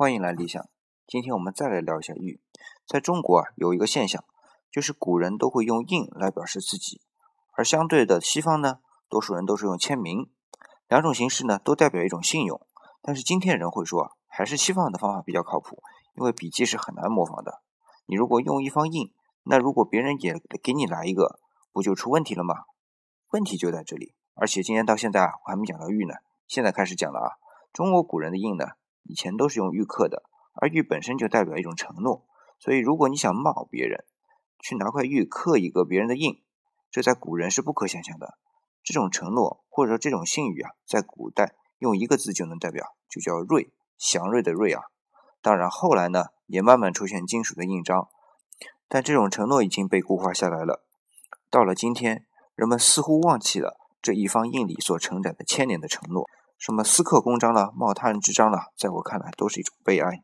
欢迎来理想。今天我们再来聊一下玉。在中国啊，有一个现象，就是古人都会用印来表示自己，而相对的西方呢，多数人都是用签名。两种形式呢，都代表一种信用。但是今天人会说，还是西方的方法比较靠谱，因为笔记是很难模仿的。你如果用一方印，那如果别人也给你来一个，不就出问题了吗？问题就在这里。而且今天到现在啊，我还没讲到玉呢，现在开始讲了啊。中国古人的印呢，以前都是用玉刻的，而玉本身就代表一种承诺，所以如果你想冒别人，去拿块玉刻一个别人的印，这在古人是不可想象的。这种承诺或者说这种信誉啊，在古代用一个字就能代表，就叫瑞，祥瑞的瑞啊。当然后来呢，也慢慢出现金属的印章，但这种承诺已经被固化下来了。到了今天，人们似乎忘记了这一方印里所承载的千年的承诺。什么私刻公章了，冒他人之章了，在我看来都是一种悲哀。